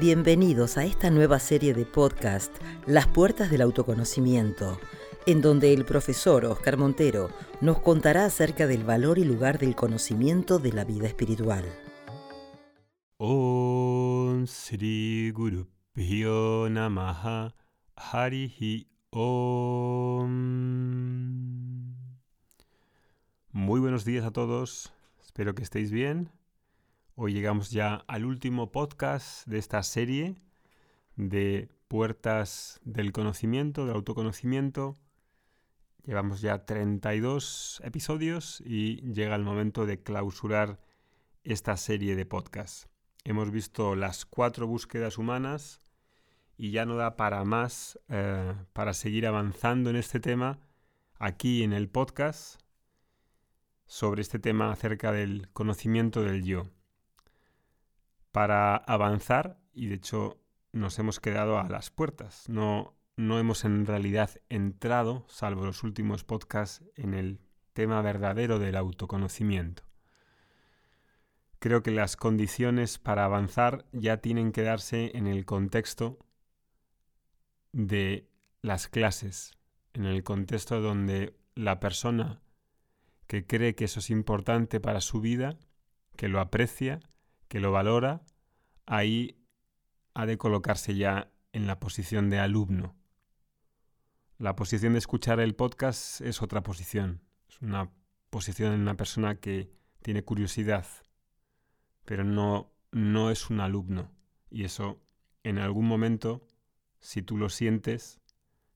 Bienvenidos a esta nueva serie de podcast, Las Puertas del Autoconocimiento, en donde el profesor Oscar Montero nos contará acerca del valor y lugar del conocimiento de la vida espiritual. Om Sri Guru Om. Muy buenos días a todos, espero que estéis bien. Hoy llegamos ya al último podcast de esta serie de puertas del conocimiento, del autoconocimiento. Llevamos ya 32 episodios y llega el momento de clausurar esta serie de podcasts. Hemos visto las cuatro búsquedas humanas y ya no da para más eh, para seguir avanzando en este tema aquí en el podcast sobre este tema acerca del conocimiento del yo para avanzar y de hecho nos hemos quedado a las puertas. No, no hemos en realidad entrado, salvo los últimos podcasts, en el tema verdadero del autoconocimiento. Creo que las condiciones para avanzar ya tienen que darse en el contexto de las clases, en el contexto donde la persona que cree que eso es importante para su vida, que lo aprecia, que lo valora, ahí ha de colocarse ya en la posición de alumno. La posición de escuchar el podcast es otra posición. Es una posición en una persona que tiene curiosidad, pero no, no es un alumno. Y eso, en algún momento, si tú lo sientes,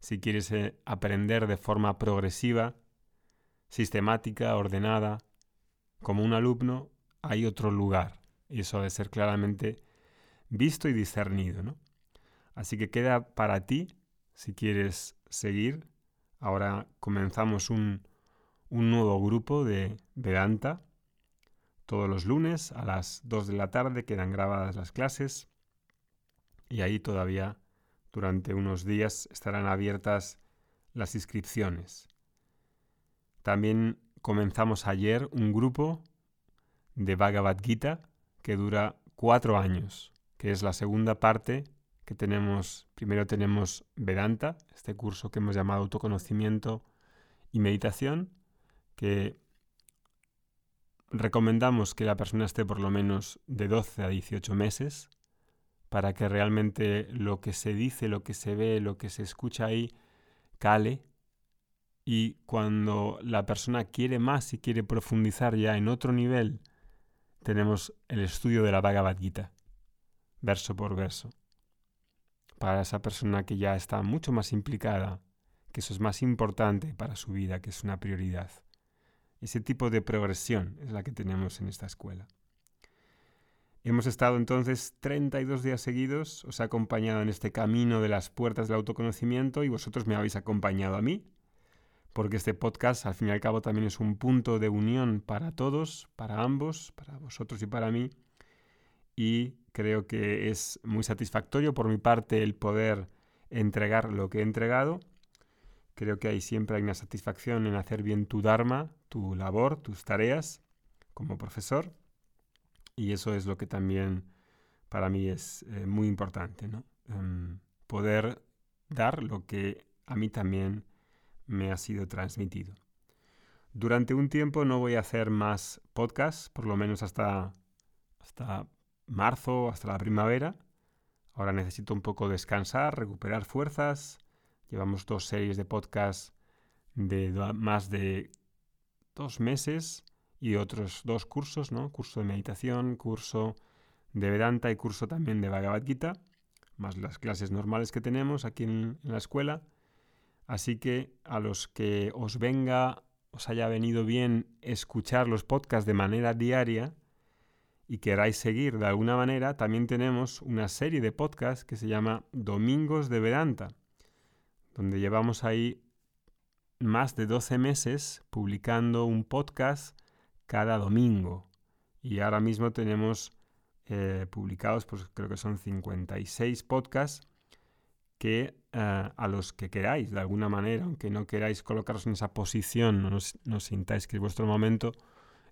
si quieres eh, aprender de forma progresiva, sistemática, ordenada, como un alumno, hay otro lugar. Y eso debe ser claramente visto y discernido. ¿no? Así que queda para ti, si quieres seguir. Ahora comenzamos un, un nuevo grupo de Vedanta. Todos los lunes a las 2 de la tarde quedan grabadas las clases y ahí todavía durante unos días estarán abiertas las inscripciones. También comenzamos ayer un grupo de Bhagavad Gita que dura cuatro años, que es la segunda parte que tenemos. Primero tenemos Vedanta, este curso que hemos llamado autoconocimiento y meditación, que recomendamos que la persona esté por lo menos de 12 a 18 meses para que realmente lo que se dice, lo que se ve, lo que se escucha ahí cale y cuando la persona quiere más y quiere profundizar ya en otro nivel tenemos el estudio de la Bhagavad Gita, verso por verso. Para esa persona que ya está mucho más implicada, que eso es más importante para su vida, que es una prioridad. Ese tipo de progresión es la que tenemos en esta escuela. Hemos estado entonces 32 días seguidos, os he acompañado en este camino de las puertas del autoconocimiento y vosotros me habéis acompañado a mí porque este podcast al fin y al cabo también es un punto de unión para todos, para ambos, para vosotros y para mí. Y creo que es muy satisfactorio por mi parte el poder entregar lo que he entregado. Creo que hay siempre hay una satisfacción en hacer bien tu Dharma, tu labor, tus tareas como profesor. Y eso es lo que también para mí es eh, muy importante, ¿no? Em, poder dar lo que a mí también me ha sido transmitido. Durante un tiempo no voy a hacer más podcasts, por lo menos hasta, hasta marzo, hasta la primavera. Ahora necesito un poco descansar, recuperar fuerzas. Llevamos dos series de podcasts de más de dos meses y otros dos cursos, ¿no? Curso de meditación, curso de Vedanta y curso también de Bhagavad Gita, más las clases normales que tenemos aquí en la escuela. Así que a los que os venga, os haya venido bien escuchar los podcasts de manera diaria y queráis seguir de alguna manera, también tenemos una serie de podcasts que se llama Domingos de Vedanta, donde llevamos ahí más de 12 meses publicando un podcast cada domingo. Y ahora mismo tenemos eh, publicados, pues creo que son 56 podcasts que eh, a los que queráis, de alguna manera, aunque no queráis colocaros en esa posición, no, no sintáis que es vuestro momento,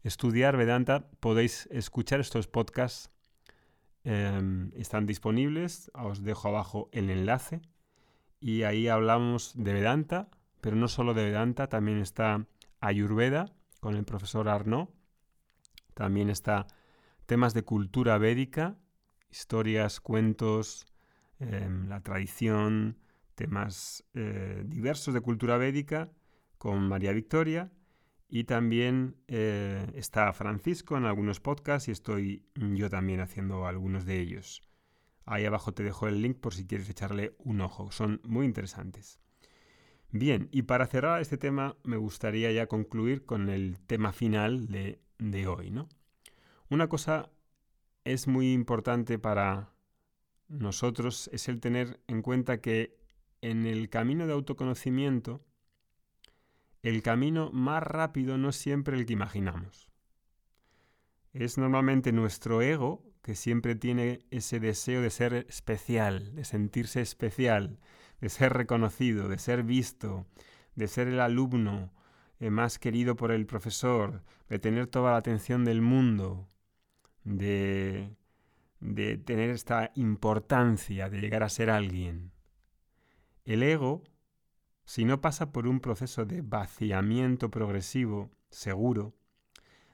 estudiar Vedanta, podéis escuchar estos podcasts em, están disponibles. Os dejo abajo el enlace. Y ahí hablamos de Vedanta, pero no solo de Vedanta, también está Ayurveda con el profesor Arnaud. También está temas de cultura védica, historias, cuentos, em, la tradición, temas eh, diversos de cultura védica con María Victoria. Y también eh, está Francisco en algunos podcasts y estoy yo también haciendo algunos de ellos. Ahí abajo te dejo el link por si quieres echarle un ojo. Son muy interesantes. Bien, y para cerrar este tema me gustaría ya concluir con el tema final de, de hoy. ¿no? Una cosa es muy importante para nosotros es el tener en cuenta que en el camino de autoconocimiento, el camino más rápido no es siempre el que imaginamos. Es normalmente nuestro ego que siempre tiene ese deseo de ser especial, de sentirse especial, de ser reconocido, de ser visto, de ser el alumno eh, más querido por el profesor, de tener toda la atención del mundo, de, de tener esta importancia, de llegar a ser alguien. El ego, si no pasa por un proceso de vaciamiento progresivo, seguro,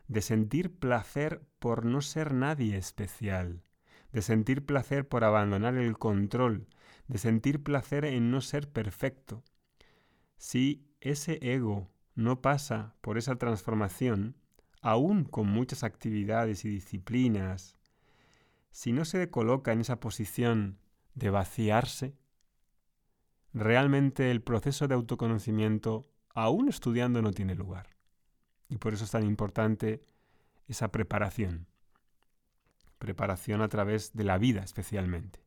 de sentir placer por no ser nadie especial, de sentir placer por abandonar el control, de sentir placer en no ser perfecto. Si ese ego no pasa por esa transformación, aún con muchas actividades y disciplinas, si no se coloca en esa posición de vaciarse, realmente el proceso de autoconocimiento, aún estudiando, no tiene lugar. Y por eso es tan importante esa preparación. Preparación a través de la vida especialmente.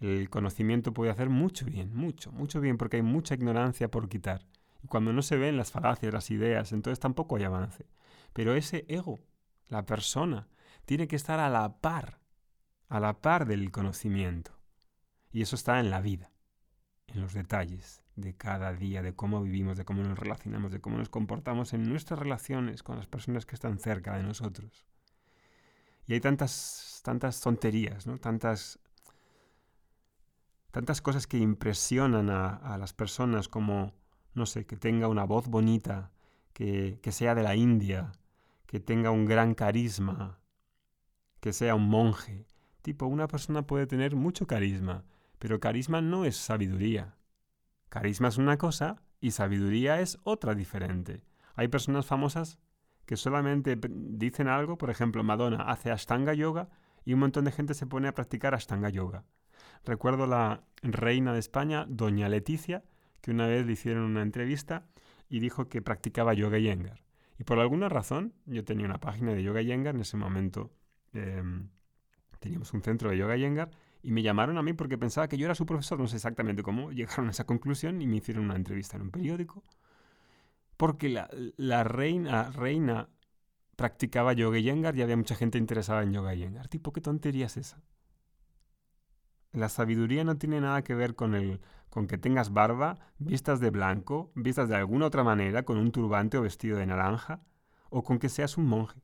El conocimiento puede hacer mucho bien, mucho, mucho bien, porque hay mucha ignorancia por quitar. Y cuando no se ven las falacias, las ideas, entonces tampoco hay avance. Pero ese ego, la persona, tiene que estar a la par, a la par del conocimiento. Y eso está en la vida en los detalles de cada día, de cómo vivimos, de cómo nos relacionamos, de cómo nos comportamos en nuestras relaciones con las personas que están cerca de nosotros. Y hay tantas, tantas tonterías, ¿no? tantas, tantas cosas que impresionan a, las personas como, no sé, que tenga una voz bonita, que, que sea de la India, que tenga un gran carisma, que sea un monje. Tipo, una persona puede tener mucho carisma, pero carisma no es sabiduría. Carisma es una cosa y sabiduría es otra diferente. Hay personas famosas que solamente dicen algo, por ejemplo, Madonna hace Ashtanga Yoga y un montón de gente se pone a practicar Ashtanga Yoga. Recuerdo la reina de España, doña Leticia, que una vez le hicieron una entrevista y dijo que practicaba yoga yengar. Y por alguna razón, yo tenía una página de yoga yengar en ese momento. Em, teníamos un centro de yoga yengar y me llamaron a mí porque pensaba que yo era su profesor, no sé exactamente cómo llegaron a esa conclusión y me hicieron una entrevista en un periódico. Porque la, reina, reina practicaba yoga yengar y había mucha gente interesada en yoga yengar. Tipo, ¿qué tontería es esa? La sabiduría no tiene nada que ver con, el, con que tengas barba, vistas de blanco, vistas de alguna otra manera, con un turbante o vestido de naranja, o con que seas un monje.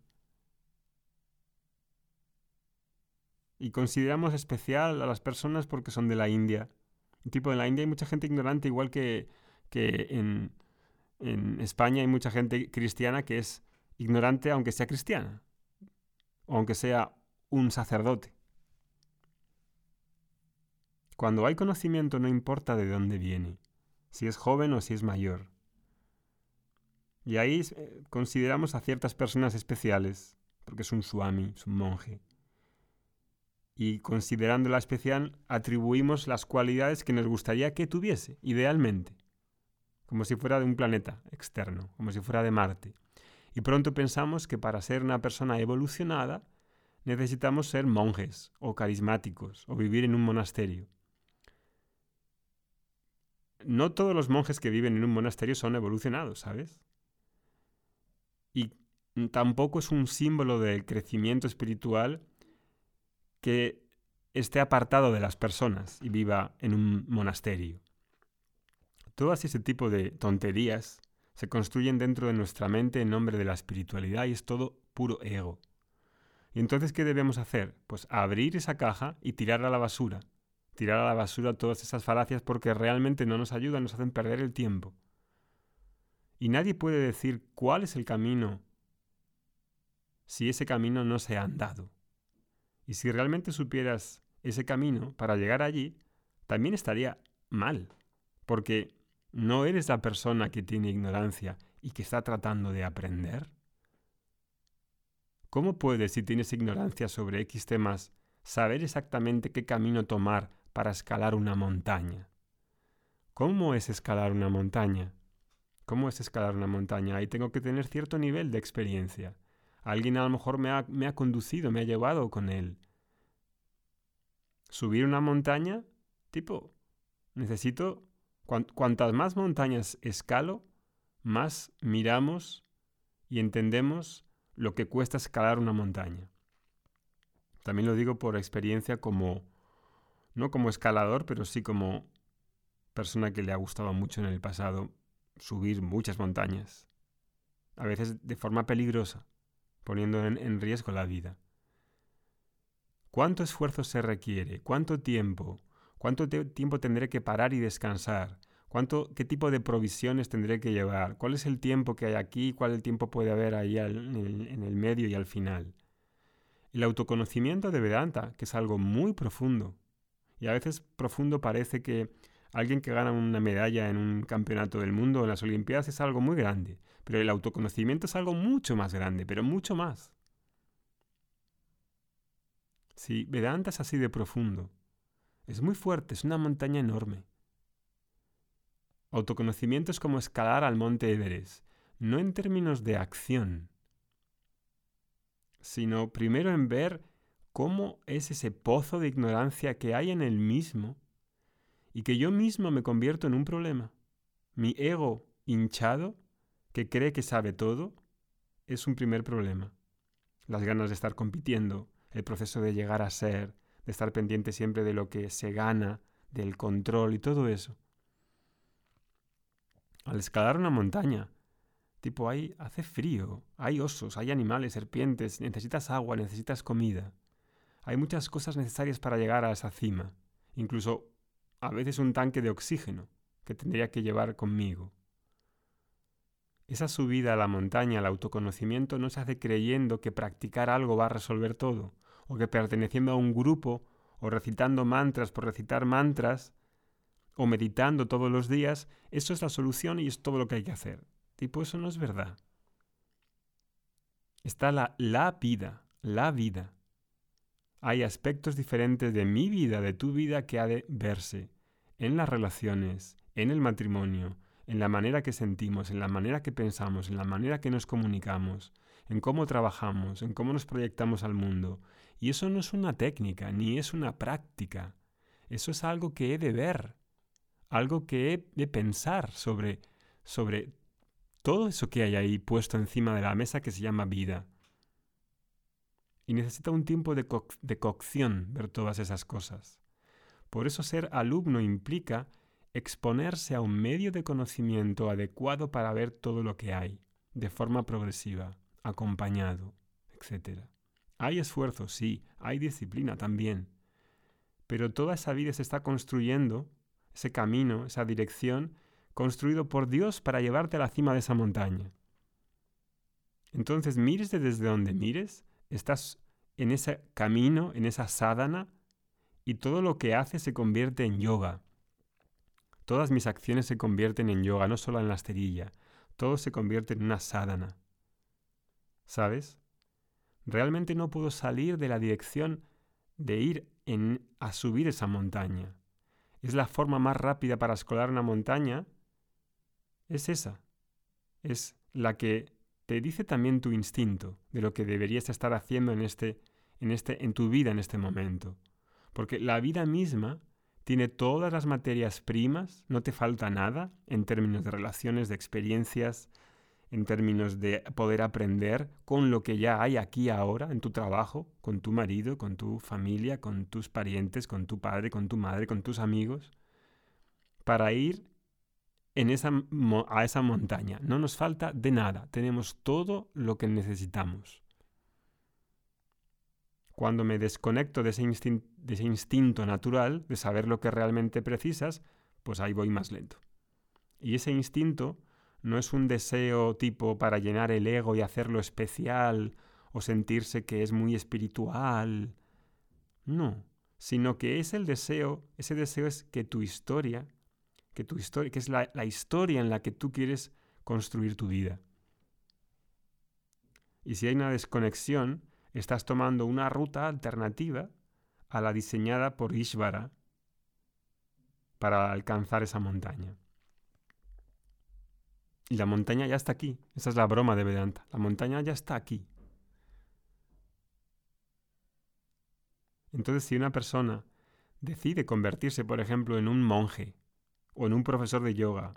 Y consideramos especial a las personas porque son de la India. Tipo, en la India hay mucha gente ignorante, igual que, que en, en España hay mucha gente cristiana que es ignorante aunque sea cristiana, o aunque sea un sacerdote. Cuando hay conocimiento no importa de dónde viene, si es joven o si es mayor. Y ahí eh, consideramos a ciertas personas especiales, porque es un swami, es un monje y considerándola especial atribuimos las cualidades que nos gustaría que tuviese, idealmente, como si fuera de un planeta externo, como si fuera de Marte. Y pronto pensamos que para ser una persona evolucionada necesitamos ser monjes o carismáticos o vivir en un monasterio. No todos los monjes que viven en un monasterio son evolucionados, ¿sabes? Y tampoco es un símbolo del crecimiento espiritual que esté apartado de las personas y viva en un monasterio. Todas ese tipo de tonterías se construyen dentro de nuestra mente en nombre de la espiritualidad y es todo puro ego. ¿Y entonces qué debemos hacer? Pues abrir esa caja y tirar a la basura. Tirar a la basura todas esas falacias porque realmente no nos ayudan, nos hacen perder el tiempo. Y nadie puede decir cuál es el camino si ese camino no se ha andado. Y si realmente supieras ese camino para llegar allí, también estaría mal, porque no eres la persona que tiene ignorancia y que está tratando de aprender. ¿Cómo puedes, si tienes ignorancia sobre X temas, saber exactamente qué camino tomar para escalar una montaña? ¿Cómo es escalar una montaña? ¿Cómo es escalar una montaña? Ahí tengo que tener cierto nivel de experiencia. Alguien a lo mejor me ha, conducido, me ha llevado con él. Subir una montaña, tipo, necesito, cuantas más montañas escalo, más miramos y entendemos lo que cuesta escalar una montaña. También lo digo por experiencia como, no como escalador, pero sí como persona que le ha gustado mucho en el pasado subir muchas montañas, a veces de forma peligrosa, poniendo en, riesgo la vida. ¿Cuánto esfuerzo se requiere? ¿Cuánto tiempo? ¿Cuánto tiempo tendré que parar y descansar? ¿Cuánto, ¿Qué tipo de provisiones tendré que llevar? ¿Cuál es el tiempo que hay aquí? ¿Cuál el tiempo puede haber ahí en, el, en el medio y al final? El autoconocimiento de Vedanta, que es algo muy profundo. Y a veces profundo parece que alguien que gana una medalla en un campeonato del mundo en las Olimpiadas es algo muy grande. Pero el autoconocimiento es algo mucho más grande, pero mucho más. Sí, Vedanta es así de profundo. Es muy fuerte, es una montaña enorme. Autoconocimiento es como escalar al monte Everest, no en términos de acción, sino primero en ver cómo es ese pozo de ignorancia que hay en el mismo y que yo mismo me convierto en un problema. Mi ego hinchado, que cree que sabe todo, es un primer problema. Las ganas de estar compitiendo, el proceso de llegar a ser, de estar pendiente siempre de lo que se gana, del control y todo eso al escalar una montaña. Tipo, ahí hace frío, hay osos, hay animales, serpientes, necesitas agua, necesitas comida. Hay muchas cosas necesarias para llegar a esa cima, incluso a veces un tanque de oxígeno que tendría que llevar conmigo. Esa subida a la montaña, al autoconocimiento, no se hace creyendo que practicar algo va a resolver todo, o que perteneciendo a un grupo, o recitando mantras por recitar mantras, o meditando todos los días, eso es la solución y es todo lo que hay que hacer. Tipo, eso no es verdad. Está la, la vida, la vida. Hay aspectos diferentes de mi vida, de tu vida, que ha de verse en las relaciones, en el matrimonio, en la manera que sentimos, en la manera que pensamos, en la manera que nos comunicamos, en cómo trabajamos, en cómo nos proyectamos al mundo. Y eso no es una técnica, ni es una práctica. Eso es algo que he de ver, algo que he de pensar sobre, sobre todo eso que hay ahí puesto encima de la mesa que se llama vida. Y necesita un tiempo de, cocción ver todas esas cosas. Por eso ser alumno implica exponerse a un medio de conocimiento adecuado para ver todo lo que hay, de forma progresiva, acompañado, etc. Hay esfuerzo, sí, hay disciplina también, pero toda esa vida se está construyendo ese camino, esa dirección, construido por Dios para llevarte a la cima de esa montaña. Entonces, mires desde donde mires, estás en ese camino, en esa sádana, y todo lo que haces se convierte en yoga. Todas mis acciones se convierten en yoga, no solo en la esterilla. Todo se convierte en una sádana. ¿Sabes? Realmente no puedo salir de la dirección de ir en, a subir esa montaña es la forma más rápida para escalar una montaña, es esa. Es la que te dice también tu instinto de lo que deberías estar haciendo en este en este en tu vida en este momento. Porque la vida misma tiene todas las materias primas, no te falta nada en términos de relaciones, de experiencias, en términos de poder aprender con lo que ya hay aquí ahora en tu trabajo, con tu marido, con tu familia, con tus parientes, con tu padre, con tu madre, con tus amigos, para ir en esa, a esa montaña. No nos falta de nada, tenemos todo lo que necesitamos. Cuando me desconecto de ese, de ese instinto natural, de saber lo que realmente precisas, pues ahí voy más lento. Y ese instinto no es un deseo tipo para llenar el ego y hacerlo especial o sentirse que es muy espiritual. No, sino que es el deseo, ese deseo es que tu historia, que tu historia, que es la, la historia en la que tú quieres construir tu vida. Y si hay una desconexión, estás tomando una ruta alternativa a la diseñada por Ishvara para alcanzar esa montaña. Y la montaña ya está aquí. Esa es la broma de Vedanta. La montaña ya está aquí. Entonces, si una persona decide convertirse, por ejemplo, en un monje o en un profesor de yoga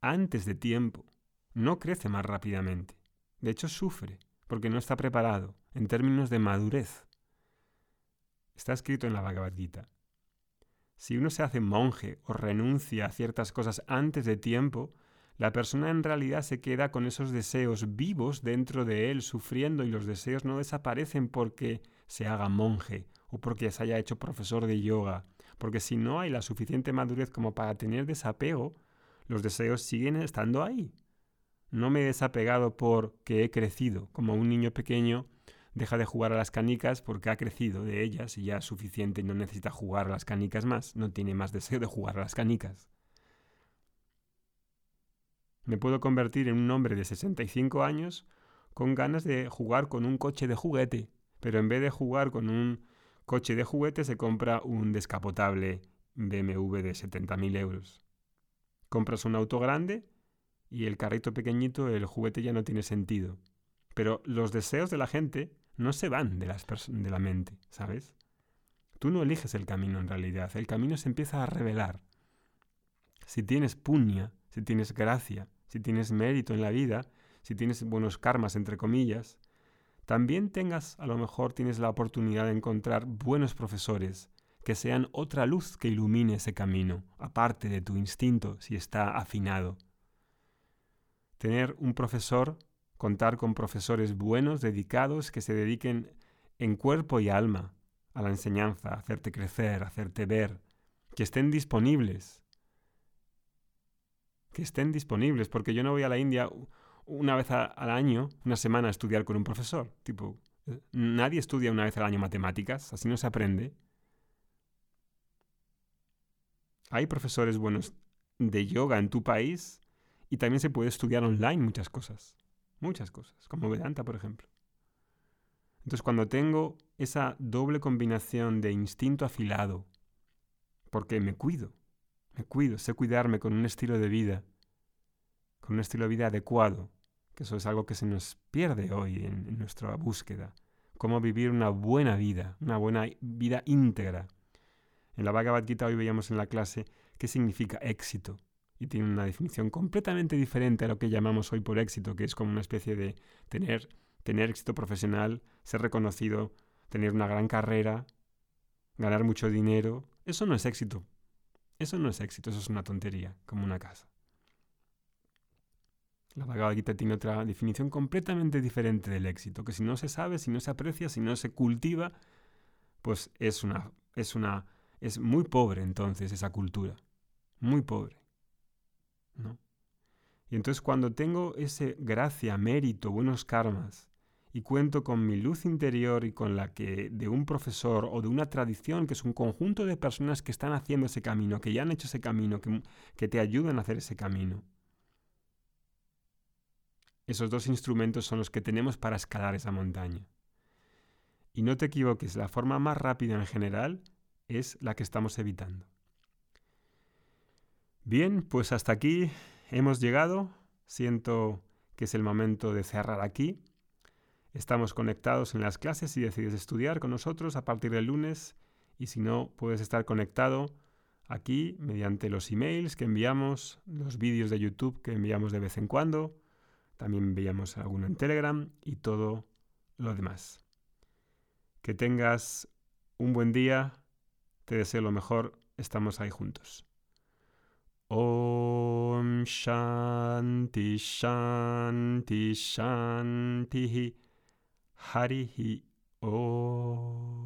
antes de tiempo, no crece más rápidamente. De hecho, sufre porque no está preparado en términos de madurez. Está escrito en la Bhagavad Gita. Si uno se hace monje o renuncia a ciertas cosas antes de tiempo, la persona en realidad se queda con esos deseos vivos dentro de él, sufriendo, y los deseos no desaparecen porque se haga monje o porque se haya hecho profesor de yoga, porque si no hay la suficiente madurez como para tener desapego, los deseos siguen estando ahí. No me he desapegado porque he crecido, como un niño pequeño deja de jugar a las canicas porque ha crecido de ellas y ya es suficiente y no necesita jugar a las canicas más, no tiene más deseo de jugar a las canicas. Me puedo convertir en un hombre de 65 años con ganas de jugar con un coche de juguete, pero en vez de jugar con un coche de juguete se compra un descapotable BMW de 70.000 euros. Compras un auto grande y el carrito pequeñito, el juguete ya no tiene sentido. Pero los deseos de la gente no se van de, de la mente, ¿sabes? Tú no eliges el camino en realidad, el camino se empieza a revelar. Si tienes puña, si tienes gracia, si tienes mérito en la vida, si tienes buenos karmas, entre comillas, también tengas, a lo mejor tienes la oportunidad de encontrar buenos profesores que sean otra luz que ilumine ese camino, aparte de tu instinto, si está afinado. Tener un profesor, contar con profesores buenos, dedicados, que se dediquen en cuerpo y alma a la enseñanza, a hacerte crecer, a hacerte ver, que estén disponibles. Que estén disponibles, porque yo no voy a la India una vez al año, una semana, a estudiar con un profesor. Tipo, eh, nadie estudia una vez al año matemáticas, así no se aprende. Hay profesores buenos de yoga en tu país y también se puede estudiar online muchas cosas. Muchas cosas, como Vedanta, por ejemplo. Entonces, cuando tengo esa doble combinación de instinto afilado, porque me cuido, me cuido, sé cuidarme con un estilo de vida con un estilo de vida adecuado, eso es algo que se nos pierde hoy en, nuestra búsqueda. Cómo vivir una buena vida, una buena vida íntegra. En la Bhagavad Gita hoy veíamos en la clase qué significa éxito. Y tiene una definición completamente diferente a lo que llamamos hoy por éxito, que es como una especie de tener, tener éxito profesional, ser reconocido, tener una gran carrera, ganar mucho dinero. Eso no es éxito. Eso no es éxito, eso es una tontería, como una casa. La Bhagavad Gita tiene otra definición completamente diferente del éxito, que si no se sabe, si no se aprecia, si no se cultiva, pues es una es una es muy pobre entonces esa cultura, muy pobre. ¿No? Y entonces cuando tengo ese gracia, mérito, buenos karmas y cuento con mi luz interior y con la que de un profesor o de una tradición que es un conjunto de personas que están haciendo ese camino, que ya han hecho ese camino, que, que te ayudan a hacer ese camino esos dos instrumentos son los que tenemos para escalar esa montaña. Y no te equivoques, la forma más rápida en general es la que estamos evitando. Bien, pues hasta aquí hemos llegado. Siento que es el momento de cerrar aquí. Estamos conectados en las clases si decides estudiar con nosotros a partir del lunes y si no, puedes estar conectado aquí mediante los emails que enviamos, los vídeos de YouTube que enviamos de vez en cuando también veíamos alguno en Telegram y todo lo demás. Que tengas un buen día. Te deseo lo mejor. Estamos ahí juntos. Om Shanti Shanti Shanti Om.